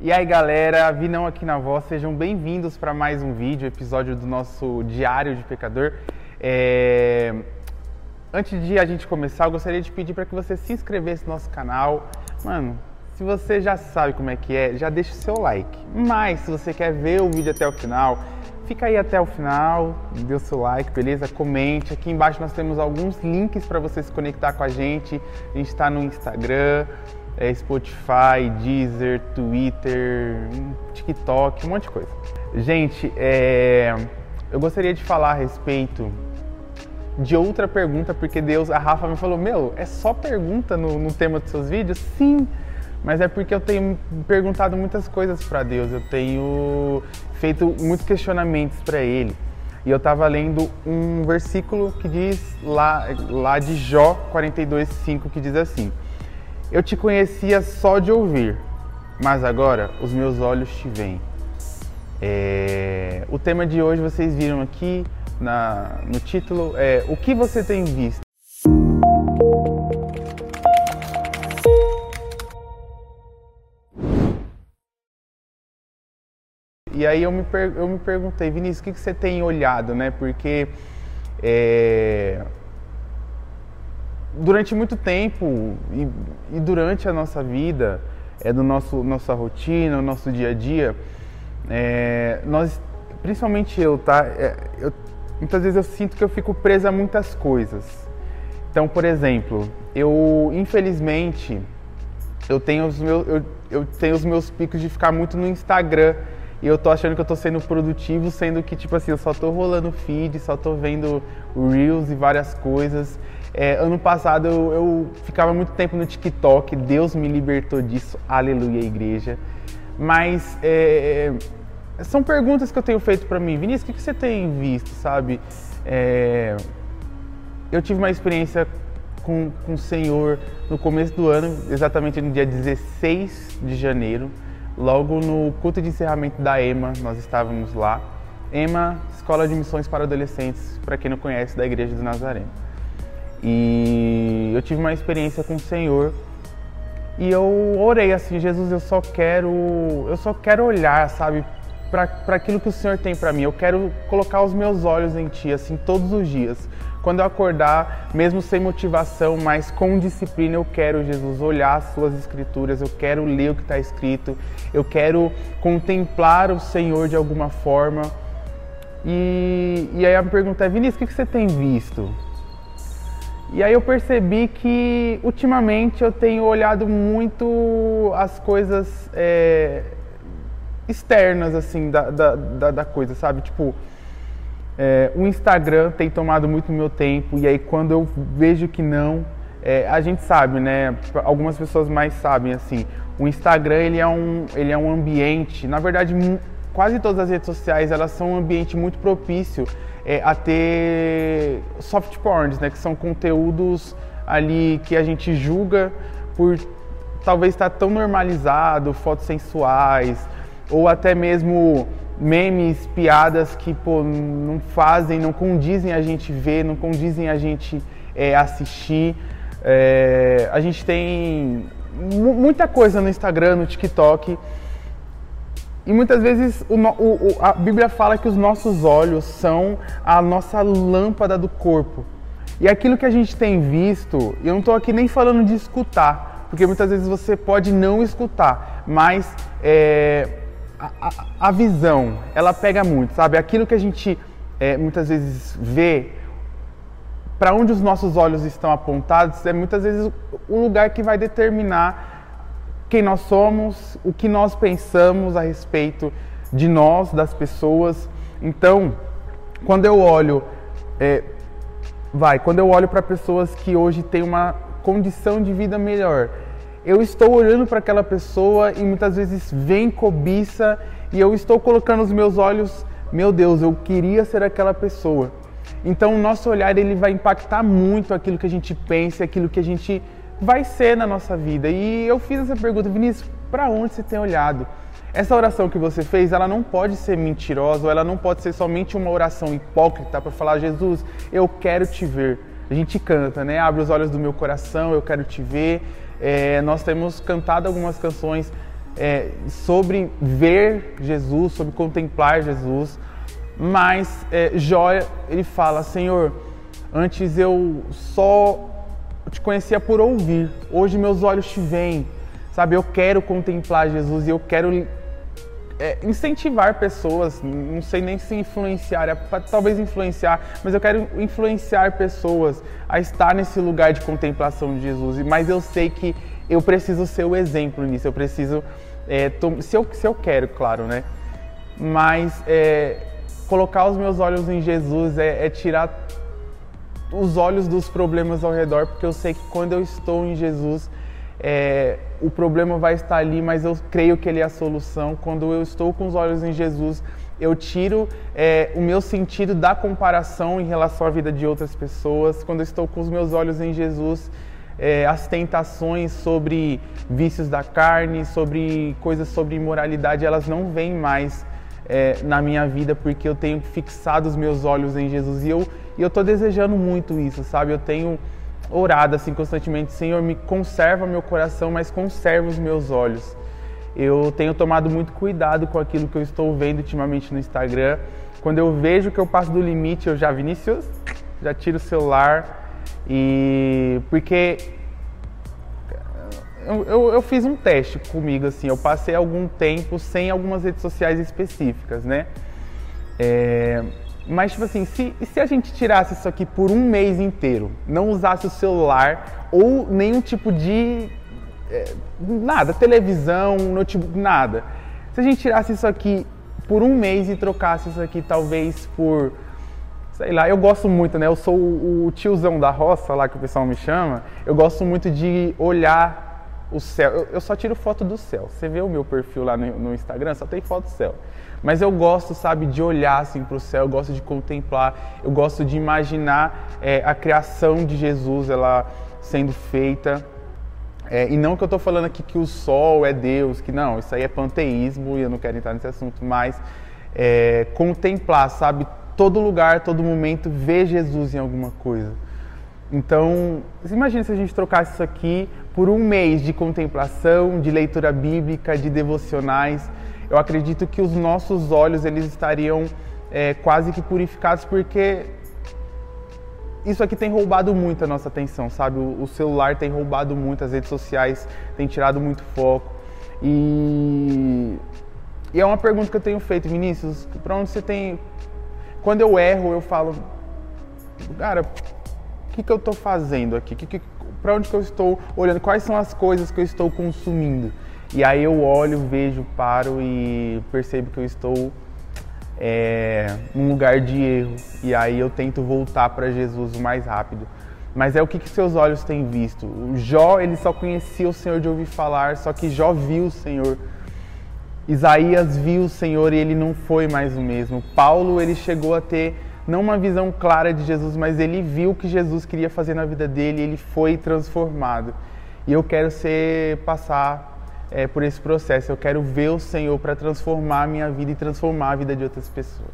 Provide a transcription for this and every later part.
E aí galera, Vinão aqui na voz, sejam bem-vindos para mais um vídeo, episódio do nosso Diário de Pecador. É... Antes de a gente começar, eu gostaria de pedir para que você se inscrevesse no nosso canal. Mano, se você já sabe como é que é, já deixa o seu like. Mas se você quer ver o vídeo até o final, fica aí até o final, dê o seu like, beleza? Comente. Aqui embaixo nós temos alguns links para você se conectar com a gente. A gente está no Instagram, é, Spotify, Deezer, Twitter, TikTok, um monte de coisa. Gente, é, eu gostaria de falar a respeito de outra pergunta, porque Deus, a Rafa me falou, meu, é só pergunta no, no tema dos seus vídeos? Sim, mas é porque eu tenho perguntado muitas coisas para Deus, eu tenho feito muitos questionamentos para Ele. E eu estava lendo um versículo que diz lá, lá de Jó 42,5, que diz assim: eu te conhecia só de ouvir, mas agora os meus olhos te veem. É... O tema de hoje vocês viram aqui na, no título é O que você tem visto? E aí eu me, eu me perguntei, Vinícius, o que, que você tem olhado, né? Porque é, durante muito tempo e, e, durante a nossa vida, é do nosso nossa rotina, o nosso dia a dia, é, nós, principalmente eu, tá? É, eu, muitas vezes eu sinto que eu fico presa a muitas coisas. Então, por exemplo, eu infelizmente eu tenho os meus eu, eu tenho os meus picos de ficar muito no Instagram e eu tô achando que eu tô sendo produtivo, sendo que, tipo assim, eu só tô rolando feed, só tô vendo Reels e várias coisas. É, ano passado eu, eu, ficava muito tempo no TikTok, Deus me libertou disso, aleluia, igreja. Mas é, são perguntas que eu tenho feito para mim. Vinícius, o que, você tem visto, sabe? É, eu tive uma experiência com, com o Senhor no começo do ano, exatamente no dia 16 de janeiro, logo no culto de encerramento da EMA, nós estávamos lá. EMA, Escola de Missões para Adolescentes, para quem não conhece, da Igreja do Nazareno. E eu tive uma experiência com o Senhor e eu orei assim, Jesus, eu só quero, eu só quero olhar, sabe, para aquilo que o Senhor tem para mim. Eu quero colocar os meus olhos em Ti, assim, todos os dias. Quando eu acordar, mesmo sem motivação, mas com disciplina, eu quero, Jesus, olhar as Suas Escrituras, eu quero ler o que está escrito, eu quero contemplar o Senhor de alguma forma. E, e aí a pergunta é, Vinícius, o que você tem visto? E aí eu percebi que ultimamente eu tenho olhado muito as coisas é, externas assim da, da, da, da, coisa, sabe? Tipo, é, o Instagram tem tomado muito meu tempo e aí quando eu vejo que não, é, a gente sabe, né? Algumas pessoas mais sabem assim. O Instagram ele é um, ele é um ambiente, na verdade quase todas as redes sociais elas são um ambiente muito propício é, a ter soft porns, né, que são conteúdos ali que a gente julga por talvez estar tão normalizado, fotos sensuais, ou até mesmo memes, piadas que pô, não fazem, não condizem a gente ver, não condizem a gente é, assistir. É, a gente tem muita coisa no Instagram, no TikTok e muitas vezes o, o, a Bíblia fala que os nossos olhos são a nossa lâmpada do corpo. E aquilo que a gente tem visto, eu não estou aqui nem falando de escutar, porque muitas vezes você pode não escutar, mas é, a, a, visão, ela pega muito, sabe? Aquilo que a gente é, muitas vezes vê, para onde os nossos olhos estão apontados, é muitas vezes o lugar que vai determinar quem nós somos, o que nós pensamos a respeito de nós, das pessoas. Então, quando eu olho, é, vai, quando eu olho para pessoas que hoje têm uma condição de vida melhor, eu estou olhando para aquela pessoa e muitas vezes vem cobiça e eu estou colocando os meus olhos, meu Deus, eu queria ser aquela pessoa. Então, o nosso olhar ele vai impactar muito aquilo que a gente pensa, aquilo que a gente vai ser na nossa vida. E eu fiz essa pergunta, Vinícius, para onde você tem olhado? Essa oração que você fez, ela não pode ser mentirosa, ou ela não pode ser somente uma oração hipócrita para falar, Jesus, eu quero te ver. A gente canta, né? Abre os olhos do meu coração, eu quero te ver. É, nós temos cantado algumas canções é, sobre ver Jesus, sobre contemplar Jesus. Mas é, Jó, ele fala, Senhor, antes eu só te conhecia por ouvir, hoje meus olhos te veem, sabe? Eu quero contemplar Jesus e eu quero é, incentivar pessoas, não sei nem se influenciar, é, talvez influenciar, mas eu quero influenciar pessoas a estar nesse lugar de contemplação de Jesus. Mas eu sei que eu preciso ser o exemplo nisso, eu preciso, é, se, eu, se eu quero, claro, né? Mas é, colocar os meus olhos em Jesus é, é tirar os olhos dos problemas ao redor, porque eu sei que quando eu estou em Jesus, é, o problema vai estar ali, mas eu creio que Ele é a solução. Quando eu estou com os olhos em Jesus, eu tiro é, o meu sentido da comparação em relação à vida de outras pessoas. Quando eu estou com os meus olhos em Jesus, é, as tentações sobre vícios da carne, sobre coisas sobre imoralidade, elas não vêm mais é, na minha vida porque eu tenho fixado os meus olhos em Jesus e eu e eu estou desejando muito isso, sabe? Eu tenho orado assim constantemente, Senhor, me conserva meu coração, mas conserva os meus olhos. Eu tenho tomado muito cuidado com aquilo que eu estou vendo ultimamente no Instagram. Quando eu vejo que eu passo do limite, eu já Vinícius, já tiro o celular e porque eu, eu, eu, fiz um teste comigo assim, eu passei algum tempo sem algumas redes sociais específicas, né? É, mas, tipo assim, se, se a gente tirasse isso aqui por um mês inteiro, não usasse o celular ou nenhum tipo de. É, nada, televisão, notebook, nada. Se a gente tirasse isso aqui por um mês e trocasse isso aqui talvez por. Sei lá, eu gosto muito, né? Eu sou o, o tiozão da roça lá que o pessoal me chama. Eu gosto muito de olhar o céu. Eu, eu só tiro foto do céu. Você vê o meu perfil lá no, no Instagram, só tem foto do céu. Mas eu gosto, sabe, de olhar assim para o céu, eu gosto de contemplar, eu gosto de imaginar é, a criação de Jesus, ela sendo feita. É, e não que eu estou falando aqui que o sol é Deus, que não, isso aí é panteísmo e eu não quero entrar nesse assunto, mas é, contemplar, sabe, todo lugar, todo momento, ver Jesus em alguma coisa. Então, imagine se a gente trocasse isso aqui por um mês de contemplação, de leitura bíblica, de devocionais eu acredito que os nossos olhos eles estariam é, quase que purificados porque isso aqui tem roubado muito a nossa atenção, sabe? O, celular tem roubado muito, as redes sociais têm tirado muito foco. E, e é uma pergunta que eu tenho feito, Vinícius, para onde você tem. Quando eu erro, eu falo, cara, que, que eu estou fazendo aqui? Que, que, para onde que eu estou olhando? Quais são as coisas que eu estou consumindo? E aí eu olho, vejo, paro e percebo que eu estou é, num lugar de erro. E aí eu tento voltar para Jesus o mais rápido. Mas é o que, que seus olhos têm visto? O Jó, ele só conhecia o Senhor de ouvir falar, só que Jó viu o Senhor. Isaías viu o Senhor e ele não foi mais o mesmo. Paulo, ele chegou a ter não uma visão clara de Jesus, mas ele viu o que Jesus queria fazer na vida dele ele foi transformado. E eu quero ser passar é, por esse processo. Eu quero ver o Senhor para transformar a minha vida e transformar a vida de outras pessoas.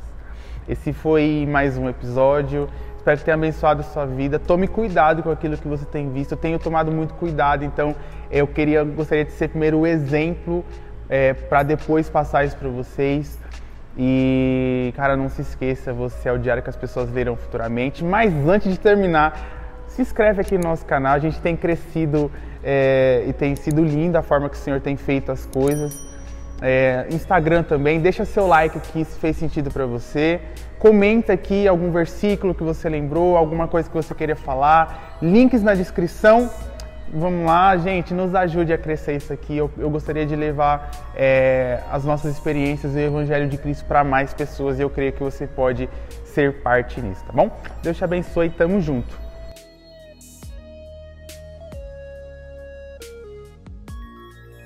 Esse foi mais um episódio. Espero que tenha abençoado a sua vida. Tome cuidado com aquilo que você tem visto. Eu tenho tomado muito cuidado, então eu queria, gostaria de ser primeiro o exemplo é, para depois passar isso para vocês. E, cara, não se esqueça, você é o diário que as pessoas lerão futuramente. Mas antes de terminar, se inscreve aqui no nosso canal. A gente tem crescido é, e tem sido linda a forma que o Senhor tem feito as coisas. É, Instagram também, deixa seu like aqui se fez sentido para você. Comenta aqui algum versículo que você lembrou, alguma coisa que você queria falar. Links na descrição. Vamos lá, gente, nos ajude a crescer isso aqui. Eu, eu gostaria de levar é, as nossas experiências e o Evangelho de Cristo para mais pessoas e eu creio que você pode ser parte nisso, tá bom? Deus te abençoe, tamo junto.